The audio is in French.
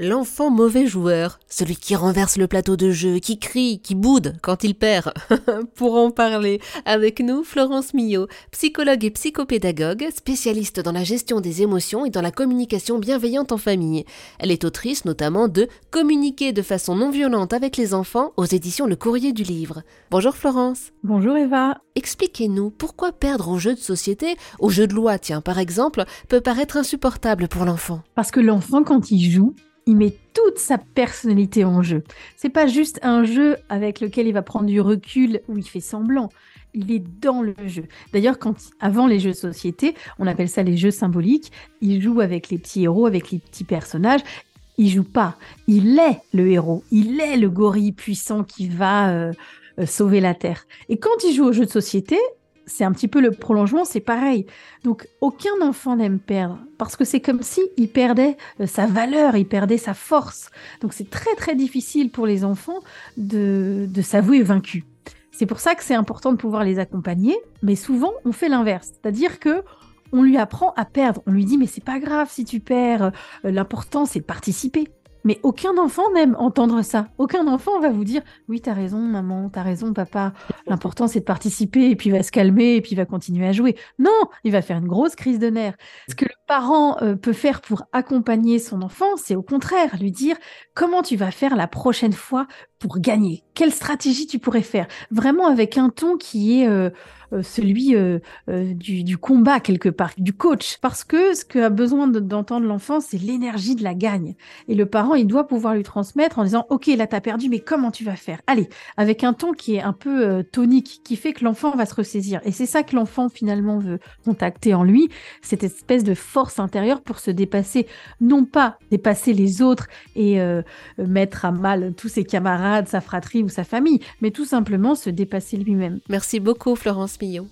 L'enfant mauvais joueur, celui qui renverse le plateau de jeu, qui crie, qui boude quand il perd. Pour en parler, avec nous, Florence Millot, psychologue et psychopédagogue, spécialiste dans la gestion des émotions et dans la communication bienveillante en famille. Elle est autrice notamment de Communiquer de façon non violente avec les enfants aux éditions Le Courrier du Livre. Bonjour Florence. Bonjour Eva. Expliquez-nous pourquoi perdre au jeu de société, au jeu de loi, tiens par exemple, peut paraître insupportable pour l'enfant. Parce que l'enfant, quand il joue, il met toute sa personnalité en jeu. C'est pas juste un jeu avec lequel il va prendre du recul où il fait semblant. Il est dans le jeu. D'ailleurs, quand avant les jeux de société, on appelle ça les jeux symboliques. Il joue avec les petits héros, avec les petits personnages. Il joue pas. Il est le héros. Il est le gorille puissant qui va euh, euh, sauver la terre. Et quand il joue aux jeux de société, c'est un petit peu le prolongement, c'est pareil. Donc aucun enfant n'aime perdre parce que c'est comme si il perdait euh, sa valeur, il perdait sa force. Donc c'est très très difficile pour les enfants de, de s'avouer vaincus. C'est pour ça que c'est important de pouvoir les accompagner, mais souvent on fait l'inverse, c'est-à-dire que on lui apprend à perdre. On lui dit mais c'est pas grave si tu perds, euh, l'important c'est de participer. Mais aucun enfant n'aime entendre ça. Aucun enfant va vous dire Oui, t'as raison, maman, t'as raison, papa. L'important, c'est de participer, et puis il va se calmer, et puis va continuer à jouer. Non, il va faire une grosse crise de nerfs. Ce que le parent euh, peut faire pour accompagner son enfant, c'est au contraire lui dire Comment tu vas faire la prochaine fois pour gagner Quelle stratégie tu pourrais faire? Vraiment avec un ton qui est euh, euh, celui euh, du, combat quelque part, du coach. Parce que ce qu'a besoin d'entendre l'enfant, c'est l'énergie de la gagne. Et le parent, il doit pouvoir lui transmettre en disant, OK, là, t'as perdu, mais comment tu vas faire? Allez, avec un ton qui est un peu tonique, qui fait que l'enfant va se ressaisir. Et c'est ça que l'enfant, finalement, veut contacter en lui, cette espèce de force intérieure pour se dépasser. Non pas dépasser les autres et mettre à mal tous ses sa fratrie ou sa famille, mais tout simplement se dépasser lui-même. Merci beaucoup Florence Millot.